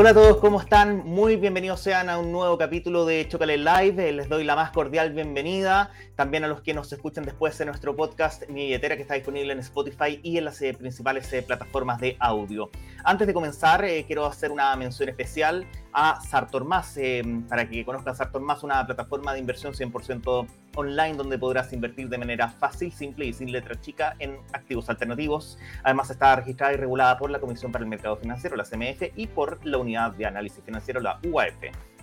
Hola a todos, ¿cómo están? Muy bienvenidos sean a un nuevo capítulo de Chocale Live. Eh, les doy la más cordial bienvenida. También a los que nos escuchan después de nuestro podcast Mi Billetera, que está disponible en Spotify y en las eh, principales eh, plataformas de audio. Antes de comenzar, quiero hacer una mención especial a Sartor Más, para que conozcan Sartor Más, una plataforma de inversión 100% online donde podrás invertir de manera fácil, simple y sin letra chica en activos alternativos. Además está registrada y regulada por la Comisión para el Mercado Financiero, la CMF, y por la Unidad de Análisis Financiero, la UAF.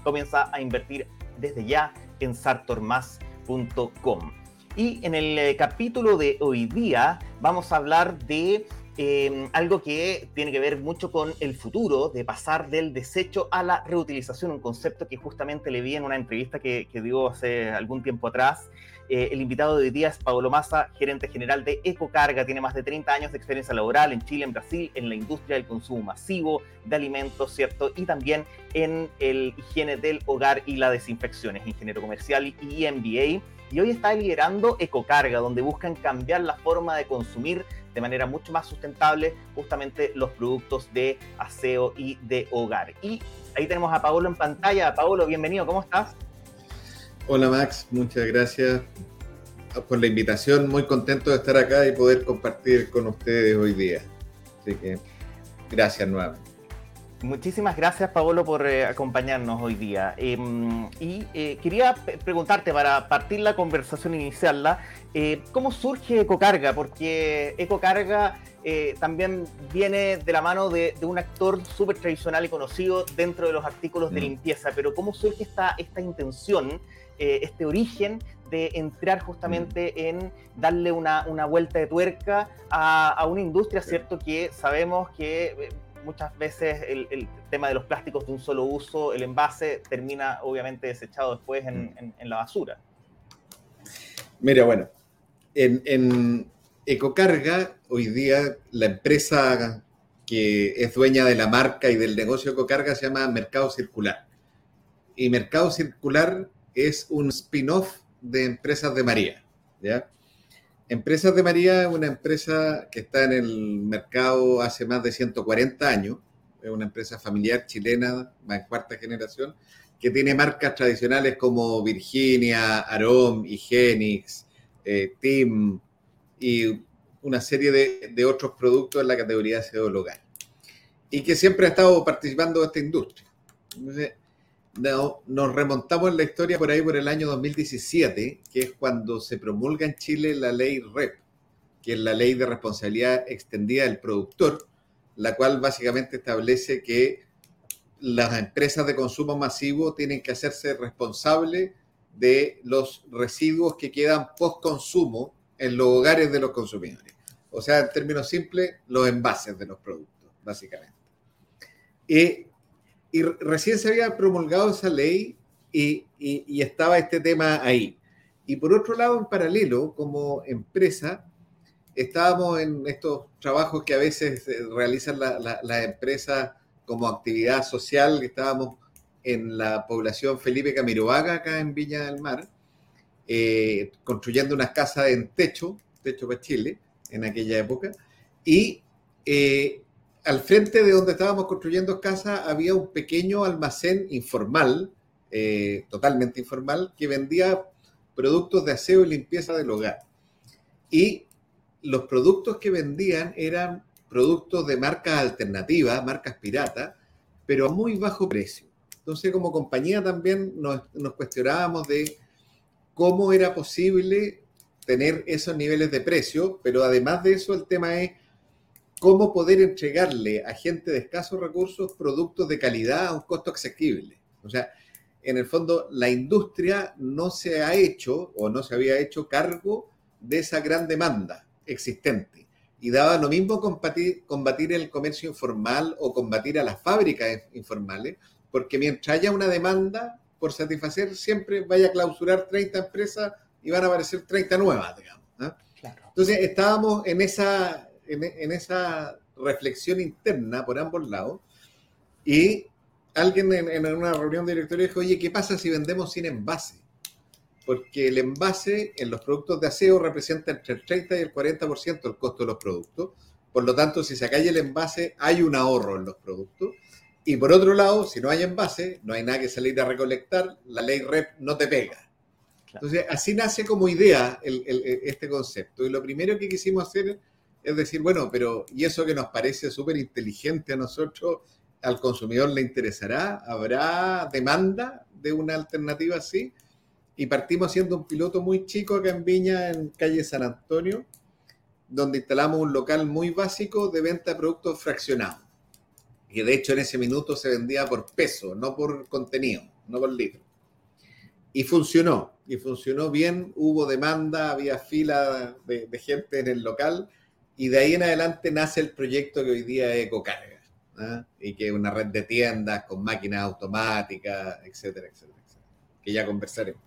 Comienza a invertir desde ya en sartormas.com. Y en el eh, capítulo de hoy día vamos a hablar de Em, algo que tiene que ver mucho con el futuro, de pasar del desecho a la reutilización, un concepto que justamente le vi en una entrevista que, dio hace algún tiempo atrás. Eh, el invitado de hoy día es Pablo Massa, gerente general de Ecocarga, tiene más de 30 años de experiencia laboral en Chile, en Brasil, en la industria del consumo masivo de alimentos, ¿cierto? Y también en el higiene del hogar y la desinfección, es ingeniero comercial y MBA. Y hoy está liderando Ecocarga, donde buscan cambiar la forma de consumir de manera mucho más sustentable justamente los productos de aseo y de hogar. Y ahí tenemos a Paolo en pantalla. Paolo, bienvenido, ¿cómo estás? Hola Max, muchas gracias por la invitación. Muy contento de estar acá y poder compartir con ustedes hoy día. Así que gracias nuevamente. Muchísimas gracias, Paolo, por eh, acompañarnos hoy día. Em, y eh, quería preguntarte, para partir la conversación, iniciarla, eh, ¿cómo surge Ecocarga? Porque Ecocarga también viene de la mano de, un actor súper tradicional y conocido dentro de los artículos de mm. limpieza, pero ¿cómo surge esta, esta intención, este origen de entrar justamente mm. en darle una, vuelta de tuerca a, a una industria, ¿cierto? Que sabemos que muchas veces el, tema de los plásticos de un solo uso, el envase, termina obviamente desechado después en, mm. la basura. Mira, bueno, en, Ecocarga, hoy día la empresa que es dueña de la marca y del negocio Ecocarga se llama Mercado Circular. Y Mercado Circular es un spin-off de Empresas de María. ¿ya? Empresas de María es una empresa que está en el mercado hace más de 140 años. Es una empresa familiar chilena, más en cuarta generación, que tiene marcas tradicionales como Virginia, Arom, Higienix, eh, Tim y una serie de, otros productos en la categoría de local. Y que siempre ha estado participando de esta industria nos remontamos en la historia por ahí por el año 2017, que es cuando se promulga en Chile la ley REP, que es la ley de responsabilidad extendida del productor, la cual básicamente establece que las empresas de consumo masivo tienen que hacerse responsables de los residuos que quedan post consumo en los hogares de los consumidores. O sea, en términos simples, los envases de los productos, básicamente. Y y recién se había promulgado esa ley y, estaba este tema ahí. Y por otro lado, en paralelo, como empresa, estábamos en estos trabajos que a veces eh, realizan las empresas como actividad social, estábamos en la población Felipe Camiroaga, acá en Viña del Mar, eh, construyendo unas casas en techo, techo para Chile, en aquella época, y eh, al frente de donde estábamos construyendo casa había un pequeño almacén informal, eh, totalmente informal, que vendía productos de aseo y limpieza del hogar. Y los productos que vendían eran productos de marcas alternativas, marcas piratas, pero a muy bajo precio. Entonces, como compañía también nos, nos cuestionábamos de cómo era posible tener esos niveles de precio, pero además de eso el tema es cómo poder entregarle a gente de escasos recursos productos de calidad a un costo asequible. O sea, en el fondo, la industria no se ha hecho o no se había hecho cargo de esa gran demanda existente. Y daba lo mismo combatir, combatir el comercio informal o combatir a las fábricas informales, porque mientras haya una demanda por satisfacer, siempre vaya a clausurar 30 empresas y van a aparecer 30 nuevas, digamos. Entonces, estábamos en esa, en, esa reflexión interna por ambos lados y alguien en, una reunión de directorio dijo, oye, ¿qué pasa si vendemos sin envase? Porque el envase en los productos de aseo representa entre el 30 y el 40% del costo de los productos. Por lo tanto, si se cae el envase, hay un ahorro en los productos. Y por otro lado, si no hay envase, no hay nada que salir a recolectar, la ley REP no te pega. Entonces, así nace como idea este concepto. Y lo primero que quisimos hacer es decir, bueno, pero ¿y eso que nos parece súper inteligente a nosotros, al consumidor le interesará? ¿Habrá demanda de una alternativa así? Y partimos siendo un piloto muy chico acá en Viña, en calle San Antonio, donde instalamos un local muy básico de venta de productos fraccionados. Y de hecho en ese minuto se vendía por peso, no por contenido, no por litro. Y funcionó, y funcionó bien, hubo demanda, había fila de, gente en el local, y de ahí en adelante nace el proyecto que hoy día es Ecocarga, ¿ah? y que es una red de tiendas con máquinas automáticas, etcétera, etcétera, etcétera, que ya conversaremos.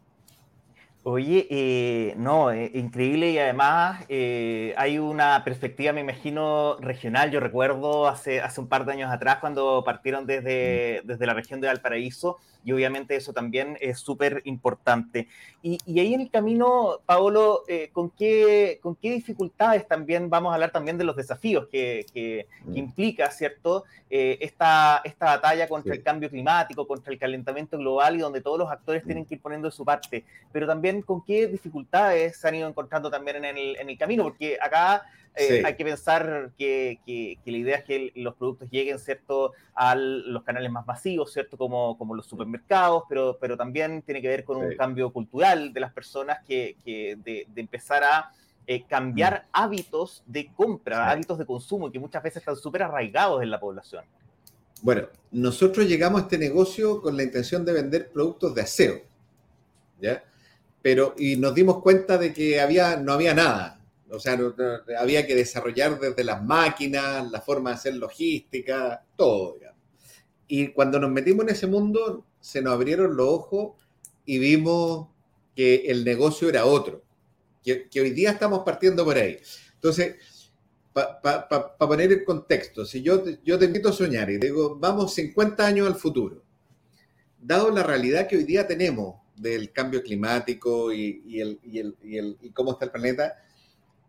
Oye, eh, no, eh, increíble y además eh, hay una perspectiva, me imagino, regional. Yo recuerdo hace, hace un par de años atrás cuando partieron desde, desde la región de Valparaíso y obviamente eso también es súper importante. Y, y, ahí en el camino, Paolo, ¿con, qué, ¿con qué dificultades también vamos a hablar también de los desafíos que, que, mm. implica, ¿cierto? esta, esta batalla contra el cambio climático, contra el calentamiento global y donde todos los actores tienen mm. que ir poniendo de su parte, pero también con qué dificultades se han ido encontrando también en el, camino, porque acá eh, hay que pensar que, la idea es que los productos lleguen, ¿cierto?, a los canales más masivos, ¿cierto?, como, como los supermercados, pero, pero también tiene que ver con un cambio cultural de las personas que, de, empezar a eh, cambiar mm. hábitos de compra, hábitos de consumo, que muchas veces están súper arraigados en la población. Bueno, nosotros llegamos a este negocio con la intención de vender productos de aseo. ¿ya? pero y nos dimos cuenta de que había, no había nada. O sea, había que desarrollar desde las máquinas, la forma de hacer logística, todo. Y cuando nos metimos en ese mundo, se nos abrieron los ojos y vimos que el negocio era otro, que, hoy día estamos partiendo por ahí. Entonces, para poner el contexto, si yo, yo te invito a soñar y digo, vamos 50 años al futuro, dado la realidad que hoy día tenemos, del cambio climático y, el, cómo está el planeta,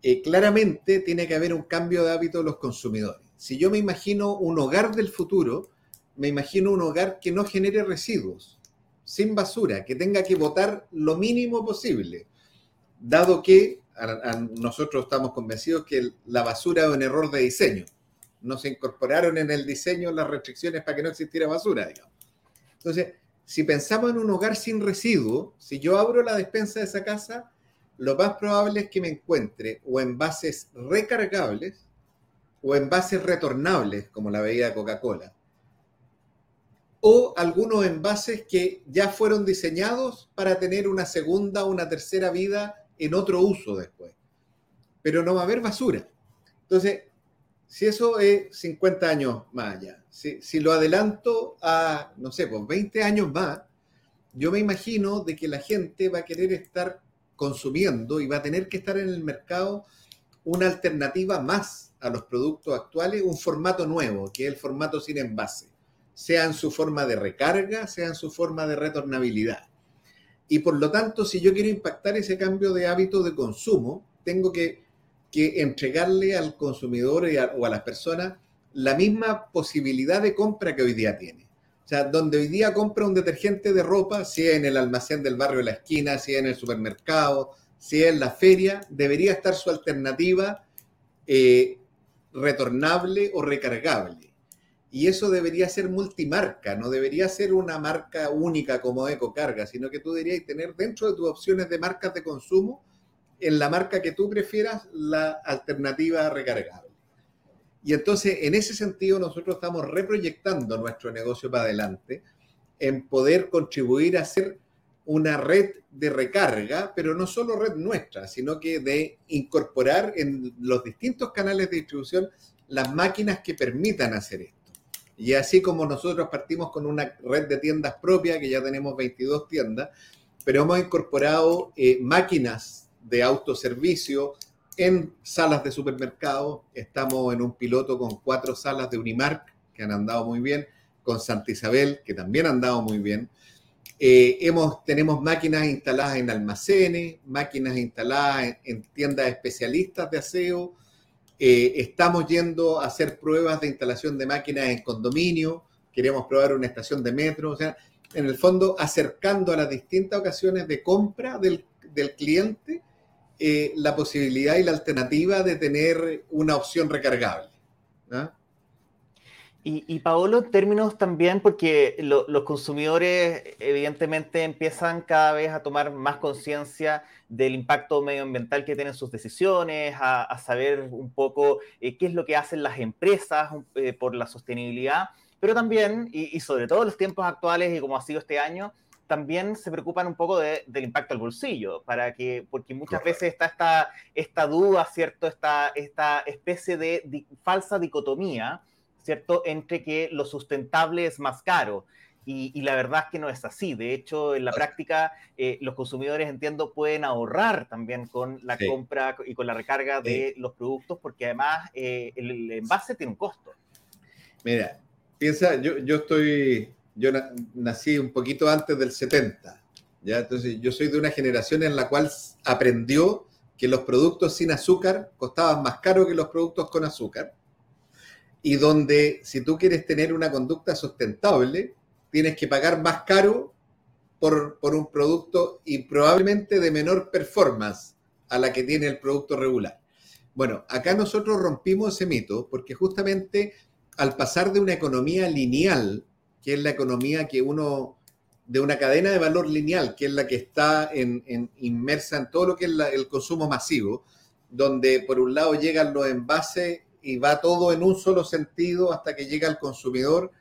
eh, claramente tiene que haber un cambio de hábito de los consumidores. Si yo me imagino un hogar del futuro, me imagino un hogar que no genere residuos, sin basura, que tenga que botar lo mínimo posible, dado que nosotros estamos convencidos que la basura es un error de diseño. No se incorporaron en el diseño las restricciones para que no existiera basura, digamos. Entonces, si pensamos en un hogar sin residuo, si yo abro la despensa de esa casa, lo más probable es que me encuentre o envases recargables o envases retornables, como la bebida Coca-Cola, o algunos envases que ya fueron diseñados para tener una segunda o una tercera vida en otro uso después. Pero no va a haber basura. Entonces, si eso es 50 años más allá, si, lo adelanto a, no sé, pues 20 años más, yo me imagino de que la gente va a querer estar consumiendo y va a tener que estar en el mercado una alternativa más a los productos actuales, un formato nuevo, que es el formato sin envase, sea en su forma de recarga, sea en su forma de retornabilidad. Y por lo tanto, si yo quiero impactar ese cambio de hábito de consumo, tengo que, entregarle al consumidor o a las personas la misma posibilidad de compra que hoy día tiene. Sea, donde hoy día compra un detergente de ropa, si en el almacén del barrio de la esquina, si en el supermercado, si en la feria, debería estar su alternativa eh, retornable o recargable. Y eso debería ser multimarca, no debería ser una marca única como EcoCarga, sino que tú deberías tener dentro de tus opciones de marcas de consumo, en la marca que tú prefieras, la alternativa recargable. Y entonces, en ese sentido, nosotros estamos reproyectando nuestro negocio para adelante en poder contribuir a ser una red de recarga, pero no solo red nuestra, sino que de incorporar en los distintos canales de distribución las máquinas que permitan hacer esto. Y así como nosotros partimos con una red de tiendas propia, que ya tenemos 22 tiendas, pero hemos incorporado eh, máquinas de autoservicio, en salas de supermercado. Estamos en un piloto con cuatro salas de Unimark que han andado muy bien, con Santa Isabel, que también han andado muy bien. Eh, tenemos máquinas instaladas en almacenes, máquinas instaladas en, tiendas especialistas de aseo. Eh, estamos yendo a hacer pruebas de instalación de máquinas en condominio queríamos probar una estación de metro, o sea, en el fondo acercando a las distintas ocasiones de compra del, cliente eh, la posibilidad y la alternativa de tener una opción recargable. Y, Paolo, en términos también, porque los consumidores evidentemente empiezan cada vez a tomar más conciencia del impacto medioambiental que tienen sus decisiones, a, saber un poco eh, qué es lo que hacen las empresas eh, por la sostenibilidad, pero también, y, sobre todo en los tiempos actuales y como ha sido este año, también se preocupan un poco del impacto al bolsillo, para que, porque muchas veces está esta, esta duda, ¿cierto? Esta, esta especie de falsa dicotomía ¿cierto? Entre que lo sustentable es más caro. Y, la verdad es que no es así. De hecho, en la práctica, eh, los consumidores, entiendo, pueden ahorrar también con la compra y con la recarga de los productos, porque además eh, el, envase tiene un costo. Mira, piensa, yo, yo estoy, yo nací un poquito antes del 70, ¿ya? Entonces, yo soy de una generación en la cual aprendió que los productos sin azúcar costaban más caro que los productos con azúcar y donde si tú quieres tener una conducta sustentable, tienes que pagar más caro por, un producto y probablemente de menor performance a la que tiene el producto regular. Bueno, acá nosotros rompimos ese mito porque justamente al pasar de una economía lineal, que es la economía que uno, de una cadena de valor lineal, que es la que está en, inmersa en todo lo que es el consumo masivo, donde por un lado llegan los envases y va todo en un solo sentido hasta que llega al consumidor,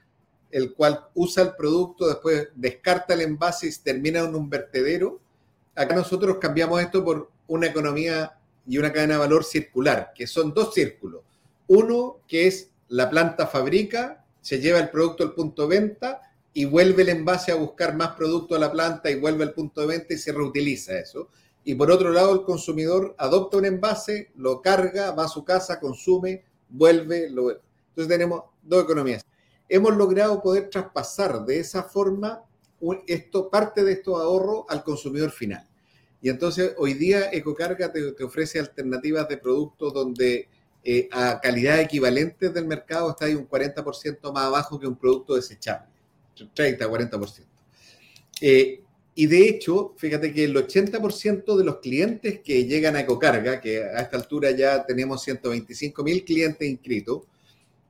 el cual usa el producto, después descarta el envase y termina en un vertedero. Acá nosotros cambiamos esto por una economía y una cadena de valor circular, que son dos círculos. Uno que es la planta fabrica, se lleva el producto al punto de venta y vuelve el envase a buscar más producto a la planta y vuelve al punto de venta y se reutiliza eso. Y por otro lado, el consumidor adopta un envase, lo carga, va a su casa, consume, vuelve, lo Entonces tenemos dos economías. Hemos logrado poder traspasar de esa forma esto, parte de estos ahorros al consumidor final. Y entonces hoy día Ecocarga te, ofrece alternativas de productos donde eh, a calidad equivalente del mercado está ahí un 40% más abajo que un producto desechable, 30, 40%. Eh, y de hecho, fíjate que el 80% de los clientes que llegan a Ecocarga, que a esta altura ya tenemos 125 mil clientes inscritos,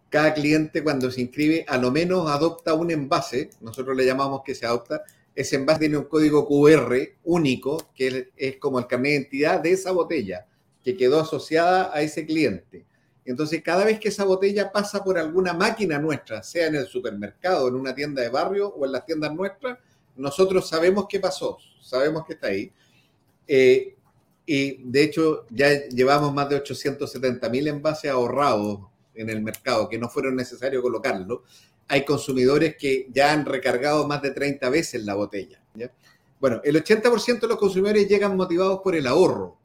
cada cliente cuando se inscribe a lo menos adopta un envase, nosotros le llamamos que se adopta, ese envase tiene un código QR único, que es como el carnet de identidad de esa botella, que quedó asociada a ese cliente. Entonces, cada vez que esa botella pasa por alguna máquina nuestra, sea en el supermercado, en una tienda de barrio o en las tiendas nuestras, nosotros sabemos qué pasó, sabemos que está ahí. Eh, y de hecho ya llevamos más de 870 mil envases ahorrados en el mercado, que no fueron necesarios colocarlo. Hay consumidores que ya han recargado más de 30 veces la botella. Bueno, el 80% de los consumidores llegan motivados por el ahorro.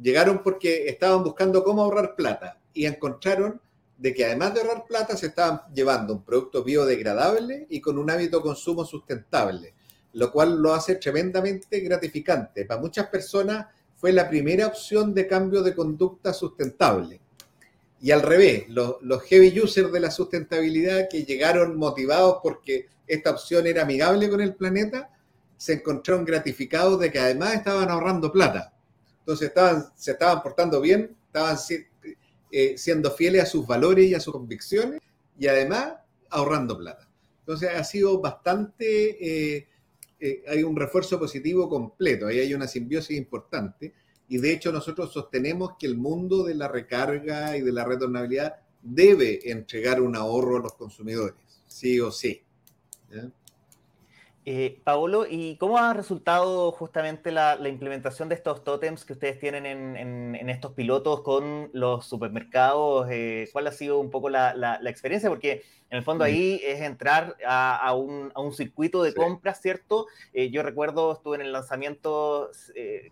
Llegaron porque estaban buscando cómo ahorrar plata y encontraron de que además de ahorrar plata se estaban llevando un producto biodegradable y con un hábito de consumo sustentable lo cual lo hace tremendamente gratificante. Para muchas personas fue la primera opción de cambio de conducta sustentable. Y al revés, los, heavy users de la sustentabilidad que llegaron motivados porque esta opción era amigable con el planeta, se encontraron gratificados de que además estaban ahorrando plata. Entonces estaban, se estaban portando bien, estaban eh, siendo fieles a sus valores y a sus convicciones y además ahorrando plata. Entonces ha sido bastante eh, eh, hay un refuerzo positivo completo, ahí hay una simbiosis importante. Y de hecho nosotros sostenemos que el mundo de la recarga y de la retornabilidad debe entregar un ahorro a los consumidores, sí o sí. Eh, Paolo, ¿y cómo ha resultado justamente la, implementación de estos tótems que ustedes tienen en, estos pilotos con los supermercados? Eh, ¿Cuál ha sido un poco la, experiencia? Porque en el fondo ahí es entrar a, un, circuito de compras, ¿cierto? Eh, yo recuerdo, estuve en el lanzamiento,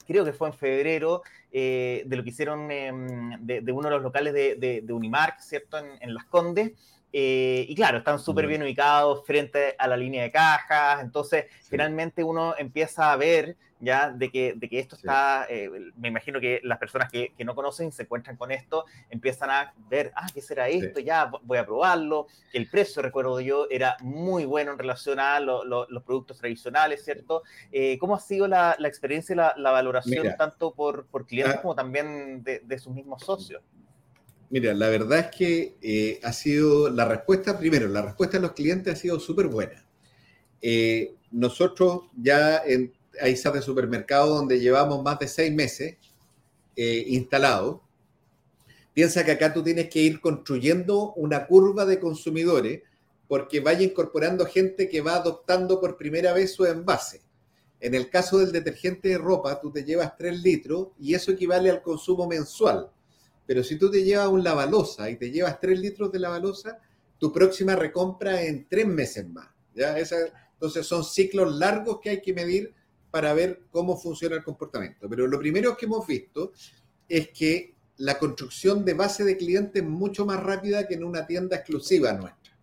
creo que fue en febrero, de lo que hicieron de, uno de los locales de, Unimark, ¿cierto? En, Las Condes Eh, y claro, están súper bien ubicados frente a la línea de cajas, entonces finalmente uno empieza a ver ya de que, de que esto está, eh, me imagino que las personas que, que, no conocen se encuentran con esto, empiezan a ver, ah, ¿qué será esto? Ya voy a probarlo, que el precio, recuerdo yo, era muy bueno en relación a los productos tradicionales, ¿cierto? Eh, ¿Cómo ha sido la, la experiencia y la, la valoración tanto por, por clientes ah. como también de, de sus mismos socios? Mira, la verdad es que eh, ha sido la respuesta, primero, la respuesta de los clientes ha sido súper buena. Eh, nosotros ya en, hay de supermercado donde llevamos más de seis meses eh, instalados. Piensa que acá tú tienes que ir construyendo una curva de consumidores porque vaya incorporando gente que va adoptando por primera vez su envase. En el caso del detergente de ropa, tú te llevas 3 litros y eso equivale al consumo mensual. Pero si tú te llevas un lavalosa y te llevas 3 litros de lavalosa, tu próxima recompra en 3 meses más. ¿ya? entonces son ciclos largos que hay que medir para ver cómo funciona el comportamiento. Pero lo primero que hemos visto es que la construcción de base de clientes es mucho más rápida que en una tienda exclusiva nuestra.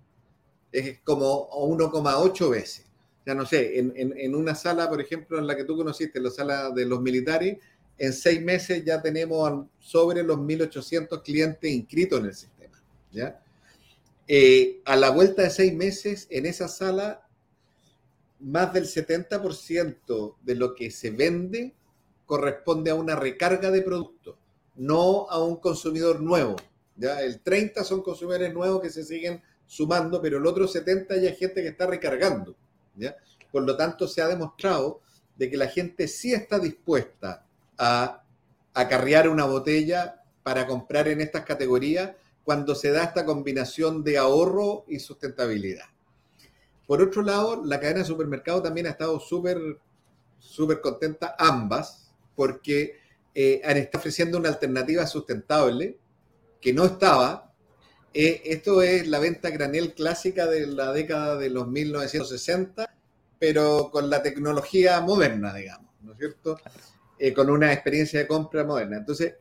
Es como 1,8 veces. Ya no sé, en, en, una sala, por ejemplo, en la que tú conociste, la sala de los militares, en seis meses ya tenemos sobre los 1.800 clientes inscritos en el sistema. ¿ya? Eh, a la vuelta de seis meses, en esa sala, más del 70% de lo que se vende corresponde a una recarga de producto, no a un consumidor nuevo. ¿ya? El 30 son consumidores nuevos que se siguen sumando, pero el otro 70 ya es gente que está recargando. ¿ya? Por lo tanto, se ha demostrado de que la gente sí está dispuesta a acarrear una botella para comprar en estas categorías cuando se da esta combinación de ahorro y sustentabilidad. Por otro lado, la cadena de supermercados también ha estado súper, súper contenta, ambas, porque eh, han estado ofreciendo una alternativa sustentable que no estaba. Eh, esto es la venta granel clásica de la década de los 1960, pero con la tecnología moderna, digamos, ¿no es cierto? Eh, con una experiencia de compra moderna. Entonces,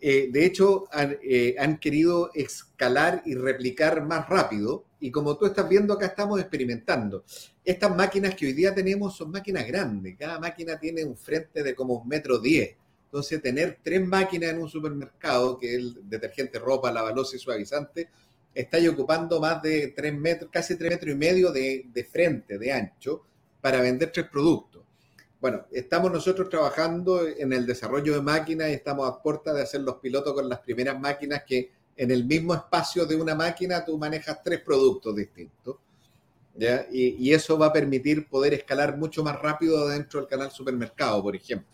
eh, de hecho, eh, han, querido escalar y replicar más rápido. Y como tú estás viendo, acá estamos experimentando. Estas máquinas que hoy día tenemos son máquinas grandes. Cada máquina tiene un frente de como un metro diez. Entonces, tener tres máquinas en un supermercado, que es el detergente, ropa, lavalosa y suavizante, está ocupando más de tres metros, casi tres metros y medio de, de frente, de ancho, para vender tres productos. Bueno, estamos nosotros trabajando en el desarrollo de máquinas y estamos a puerta de hacer los pilotos con las primeras máquinas que en el mismo espacio de una máquina tú manejas tres productos distintos. ¿ya? Y, eso va a permitir poder escalar mucho más rápido dentro del canal supermercado, por ejemplo.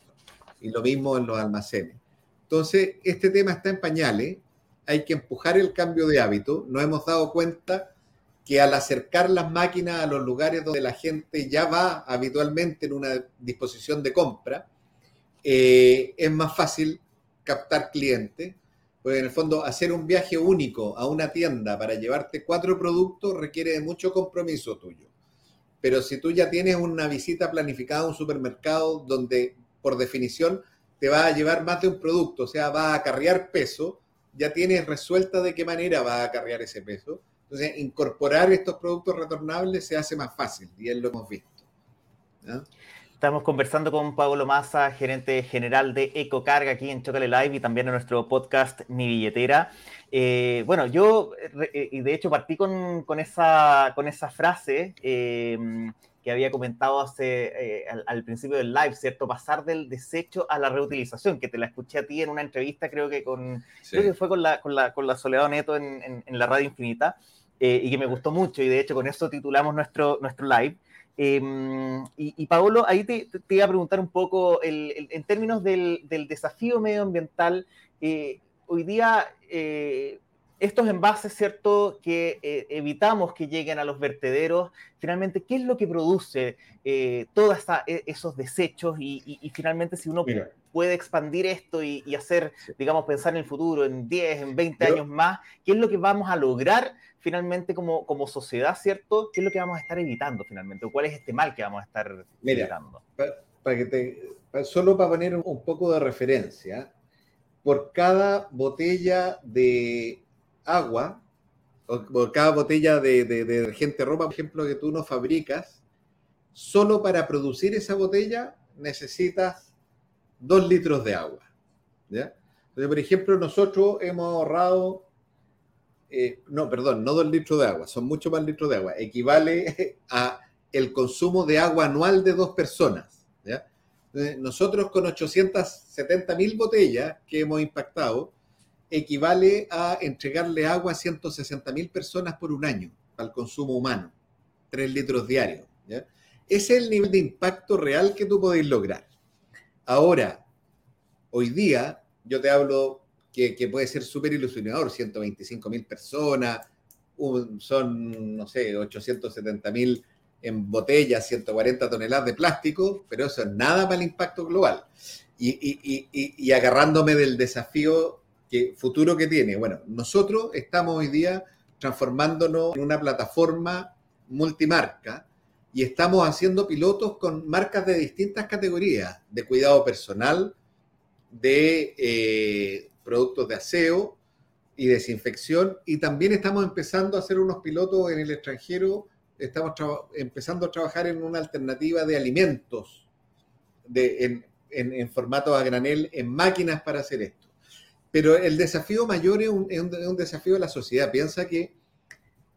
Y lo mismo en los almacenes. Entonces, este tema está en pañales. Hay que empujar el cambio de hábito. Nos hemos dado cuenta que al acercar las máquinas a los lugares donde la gente ya va habitualmente en una disposición de compra, eh, es más fácil captar clientes, porque en el fondo hacer un viaje único a una tienda para llevarte cuatro productos requiere de mucho compromiso tuyo. Pero si tú ya tienes una visita planificada a un supermercado donde por definición te va a llevar más de un producto, o sea, va a acarrear peso, ya tienes resuelta de qué manera va a acarrear ese peso entonces, incorporar estos productos retornables se hace más fácil y es lo hemos visto. Estamos conversando con Pablo Massa, gerente general de Ecocarga aquí en Chocale Live y también en nuestro podcast Mi Billetera. Eh, bueno, yo, eh, y de hecho partí con, esa, con esa frase eh, que había comentado hace, al, principio del live, ¿cierto? Pasar del desecho a la reutilización, que te la escuché a ti en una entrevista, creo que con, creo que fue con la, con la, con la Soledad Neto en, en la Radio Infinita. Eh, y que me gustó mucho, y de hecho con eso titulamos nuestro, nuestro live. Em, y, Paolo, ahí te, te, iba a preguntar un poco, en términos del, del, desafío medioambiental, eh, hoy día eh, estos envases, ¿cierto?, que evitamos que lleguen a los vertederos, finalmente, ¿qué es lo que produce todos e, esos desechos? Y, y, finalmente, si uno puede expandir esto y, hacer, digamos, pensar en el futuro, en 10, en 20 años más, ¿qué es lo que vamos a lograr finalmente como, como sociedad, ¿cierto? ¿Qué es lo que vamos a estar evitando finalmente? ¿O cuál es este mal que vamos a estar evitando? Para, que te, solo para poner un poco de referencia, por cada botella de agua o, cada botella de, de, de ropa, por ejemplo, que tú no fabricas, solo para producir esa botella necesitas dos litros de agua. ¿ya? Entonces, por ejemplo, nosotros hemos ahorrado, eh, no, perdón, no dos litros de agua, son mucho más litros de agua. Equivale a el consumo de agua anual de dos personas. ¿ya? Nosotros con 870 mil botellas que hemos impactado, equivale a entregarle agua a 160 mil personas por un año al consumo humano, 3 litros diarios. es el nivel de impacto real que tú podés lograr. Ahora, hoy día, yo te hablo que, que puede ser súper ilusionador, 125 mil personas, son, no sé, 870 mil en botellas, 140 toneladas de plástico, pero eso es nada para el impacto global. Y agarrándome del desafío futuro que tiene, bueno, nosotros estamos hoy día transformándonos en una plataforma multimarca y estamos haciendo pilotos con marcas de distintas categorías, de cuidado personal, de eh, productos de aseo y desinfección, y también estamos empezando a hacer unos pilotos en el extranjero, estamos empezando a trabajar en una alternativa de alimentos en, en, formato a granel, en máquinas para hacer esto. Pero el desafío mayor es un, es un, es un desafío de la sociedad. Piensa que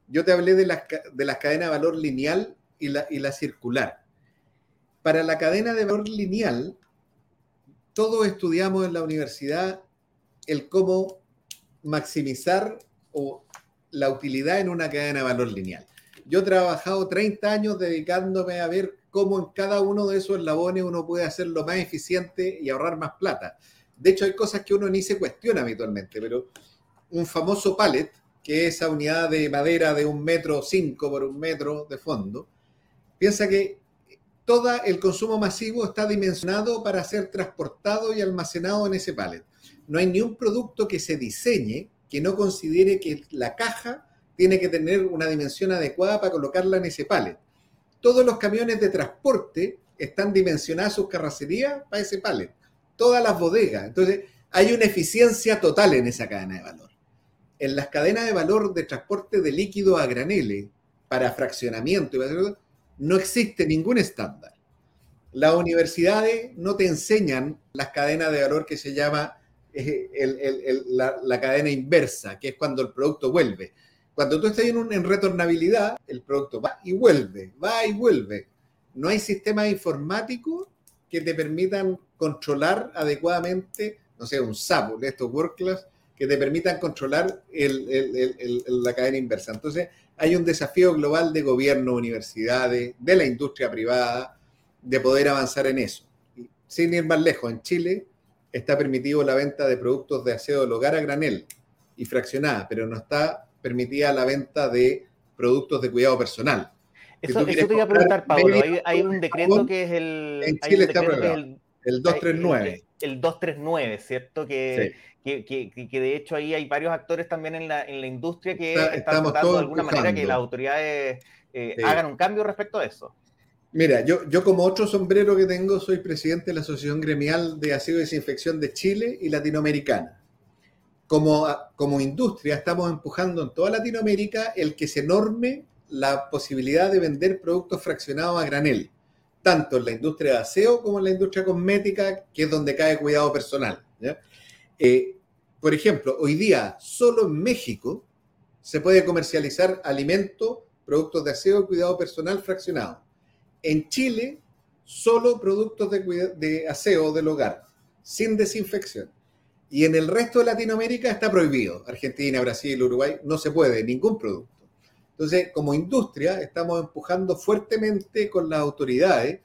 yo te hablé de las, de las cadenas de valor lineal y la, y la circular. Para la cadena de valor lineal, todos estudiamos en la universidad el cómo maximizar o la utilidad en una cadena de valor lineal. Yo he trabajado 30 años dedicándome a ver cómo en cada uno de esos eslabones uno puede hacerlo más eficiente y ahorrar más plata. De hecho, hay cosas que uno ni se cuestiona habitualmente, pero un famoso pallet, que es esa unidad de madera de un metro cinco por un metro de fondo, Piensa que todo el consumo masivo está dimensionado para ser transportado y almacenado en ese pallet. No hay ni un producto que se diseñe que no considere que la caja tiene que tener una dimensión adecuada para colocarla en ese pallet. Todos los camiones de transporte están dimensionados sus carrocerías para ese pallet. Todas las bodegas. Entonces, hay una eficiencia total en esa cadena de valor. En las cadenas de valor de transporte de líquido a graneles, para fraccionamiento no existe ningún estándar. Las universidades no te enseñan las cadenas de valor que se llama eh, la, cadena inversa, que es cuando el producto vuelve. Cuando tú estás en, un, en retornabilidad, el producto va y vuelve, va y vuelve. No hay sistemas informáticos que te permitan controlar adecuadamente, no sé, un SAP, estos work class, que te permitan controlar la cadena inversa. Entonces, hay un desafío global de gobierno, universidades, de la industria privada, de poder avanzar en eso. Sin ir más lejos, en Chile está permitido la venta de productos de aseo del hogar a granel y fraccionada, pero no está permitida la venta de productos de cuidado personal. Eso, si eso te iba a preguntar, Pablo. Hay, hay, un decreto que es el. En Chile está el, el 239. El, el, 239, ¿cierto? Que, sí. que, que, que, de hecho ahí hay varios actores también en la, en la industria que Está, están tratando de alguna manera que las autoridades eh, sí. hagan un cambio respecto a eso. Mira, yo, yo como otro sombrero que tengo, soy presidente de la Asociación Gremial de Aseo y Desinfección de Chile y Latinoamericana. Como, como industria estamos empujando en toda Latinoamérica el que se norme la posibilidad de vender productos fraccionados a granel tanto en la industria de aseo como en la industria cosmética, que es donde cae cuidado personal. Eh, por ejemplo, hoy día solo en México se puede comercializar alimentos, productos de aseo y cuidado personal fraccionados. En Chile, solo productos de, de aseo del hogar, sin desinfección. Y en el resto de Latinoamérica está prohibido. Argentina, Brasil, Uruguay, no se puede, ningún producto. Entonces, como industria, estamos empujando fuertemente con las autoridades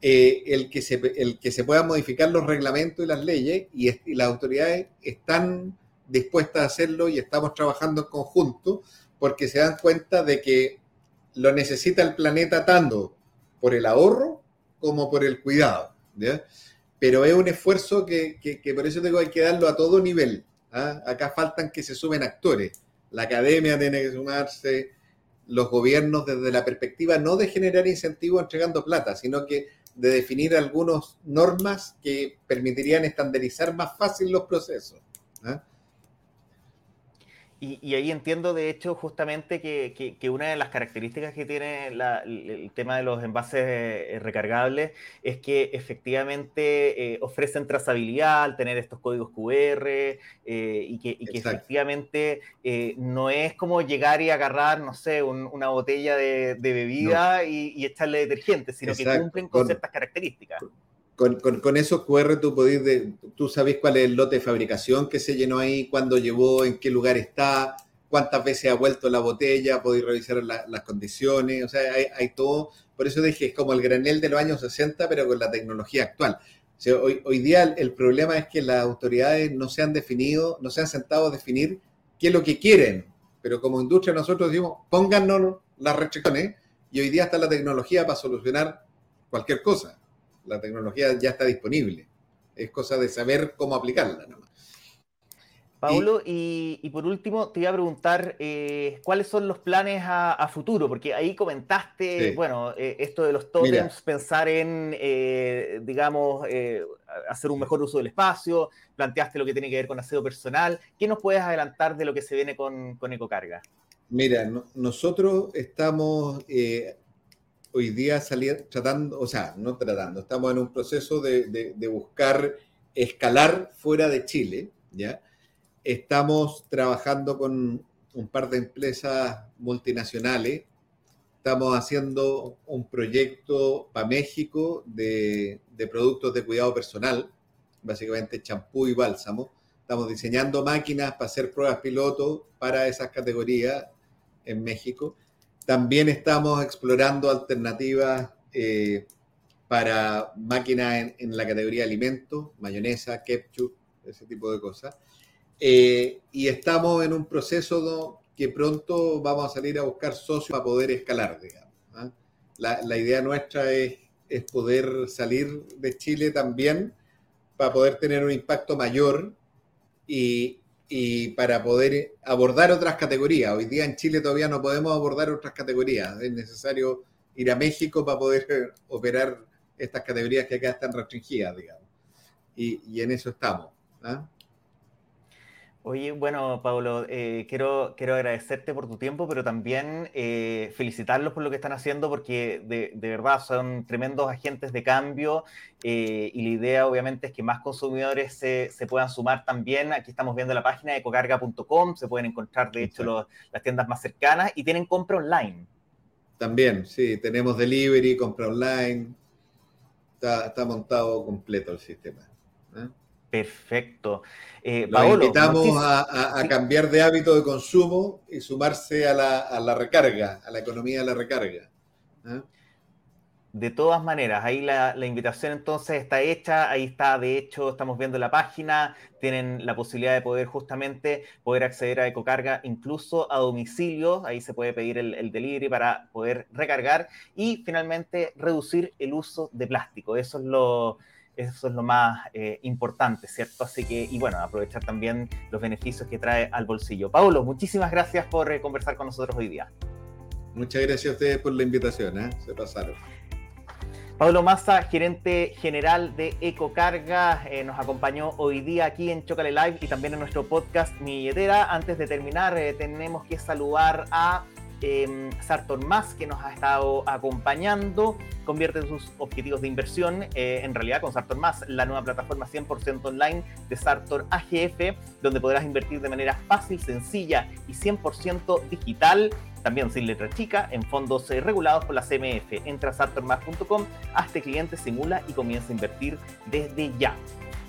eh, el, que se, el que se puedan modificar los reglamentos y las leyes y, las autoridades están dispuestas a hacerlo y estamos trabajando en conjunto porque se dan cuenta de que lo necesita el planeta tanto por el ahorro como por el cuidado. Pero es un esfuerzo que, que, por eso tengo que darlo a todo nivel. ¿ah? Acá faltan que se sumen actores. La academia tiene que sumarse, los gobiernos desde la perspectiva no de generar incentivos entregando plata, sino que de definir algunas normas que permitirían estandarizar más fácil los procesos. ¿eh? Y, ahí entiendo, de hecho, justamente que, una de las características que tiene el, tema de los envases eh, recargables es que efectivamente eh, ofrecen trazabilidad al tener estos códigos QR eh, y, que, efectivamente no es como llegar y agarrar, no sé, una botella de, bebida y, echarle detergente, sino que cumplen con, ciertas características. Con, con, esos QR tú podés, tú sabés cuál es el lote de fabricación que se llenó ahí, cuándo llevó, en qué lugar está, cuántas veces ha vuelto la botella, podéis revisar las condiciones, o sea, hay, todo. Por eso dije, es como el granel de los años 60, pero con la tecnología actual. hoy, hoy día el, problema es que las autoridades no se han definido, no se han sentado a definir qué es lo que quieren, pero como industria nosotros decimos, póngannos las restricciones y hoy día está la tecnología para solucionar cualquier cosa la tecnología ya está disponible. Es cosa de saber cómo aplicarla. Paulo, y, por último te iba a preguntar eh, cuáles son los planes a, futuro, porque ahí comentaste, bueno, eh, esto de los totems, pensar en, eh, digamos, hacer un mejor uso del espacio, planteaste lo que tiene que ver con aseo personal. ¿Qué nos puedes adelantar de lo que se viene con, con Ecocarga? Mira, nosotros estamos hoy día salir tratando, o sea, no tratando, estamos en un proceso de, buscar escalar fuera de Chile, ¿ya? Estamos trabajando con un par de empresas multinacionales, estamos haciendo un proyecto para México de, de productos de cuidado personal, básicamente champú y bálsamo. Estamos diseñando máquinas para hacer pruebas piloto para esas categorías en México también estamos explorando alternativas eh, para máquinas en, la categoría alimentos, mayonesa, ketchup, ese tipo de cosas. Eh, y estamos en un proceso que pronto vamos a salir a buscar socios para poder escalar. ¿ah? La, idea nuestra es, es poder salir de Chile también para poder tener un impacto mayor y, y para poder abordar otras categorías. Hoy día en Chile todavía no podemos abordar otras categorías. Es necesario ir a México para poder operar estas categorías que acá están restringidas, digamos. Y, y en eso estamos. ¿ah? Oye, bueno, Pablo, eh, quiero, quiero agradecerte por tu tiempo, pero también eh, felicitarlos por lo que están haciendo, porque de, verdad son tremendos agentes de cambio eh, y la idea obviamente es que más consumidores se, puedan sumar también. Aquí estamos viendo la página de ecocarga.com, se pueden encontrar de hecho las tiendas más cercanas y tienen compra online. También, sí, tenemos delivery, compra online, está, está montado completo el sistema. Perfecto. Eh, invitamos a, cambiar de hábito de consumo y sumarse a la, recarga, a la economía de la recarga. ¿eh? De todas maneras, ahí la, invitación entonces está hecha, ahí está, de hecho, estamos viendo la página, tienen la posibilidad de poder justamente poder acceder a Ecocarga incluso a domicilio, ahí se puede pedir el, el delivery para poder recargar y finalmente reducir el uso de plástico. Eso es lo, eso es lo más eh, importante, ¿cierto? Así que, y bueno, aprovechar también los beneficios que trae al bolsillo. Paulo, muchísimas gracias por eh, conversar con nosotros hoy día. Muchas gracias a ustedes por la invitación, ¿eh? se pasaron. Pablo Massa, gerente general de Ecocarga, eh, nos acompañó hoy día aquí en Chocale Live y también en nuestro podcast Mi Billetera. Antes de terminar, tenemos que saludar a eh, Sartor Más, que nos ha estado acompañando, convierte sus objetivos de inversión eh, en realidad con Sartor Más, la nueva plataforma 100% online de Sartor AGF, donde podrás invertir de manera fácil, sencilla y 100% digital también sin letra chica, en fondos eh, regulados por la CMF. Entra a sartormas.com, hazte cliente, simula y comienza a invertir desde ya.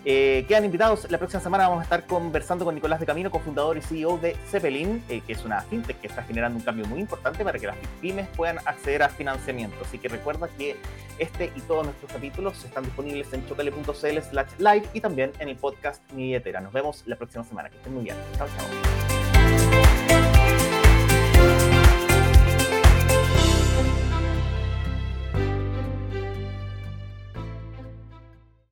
Eh, quedan invitados. La próxima semana vamos a estar conversando con Nicolás de Camino, cofundador y CEO de Zeppelin, eh, que es una fintech que está generando un cambio muy importante para que las pymes puedan acceder a financiamiento. Así que recuerda que este y todos nuestros capítulos están disponibles en chocale.cl slash live y también en el podcast Mi Nos vemos la próxima semana. Que estén muy bien. Chao, chao.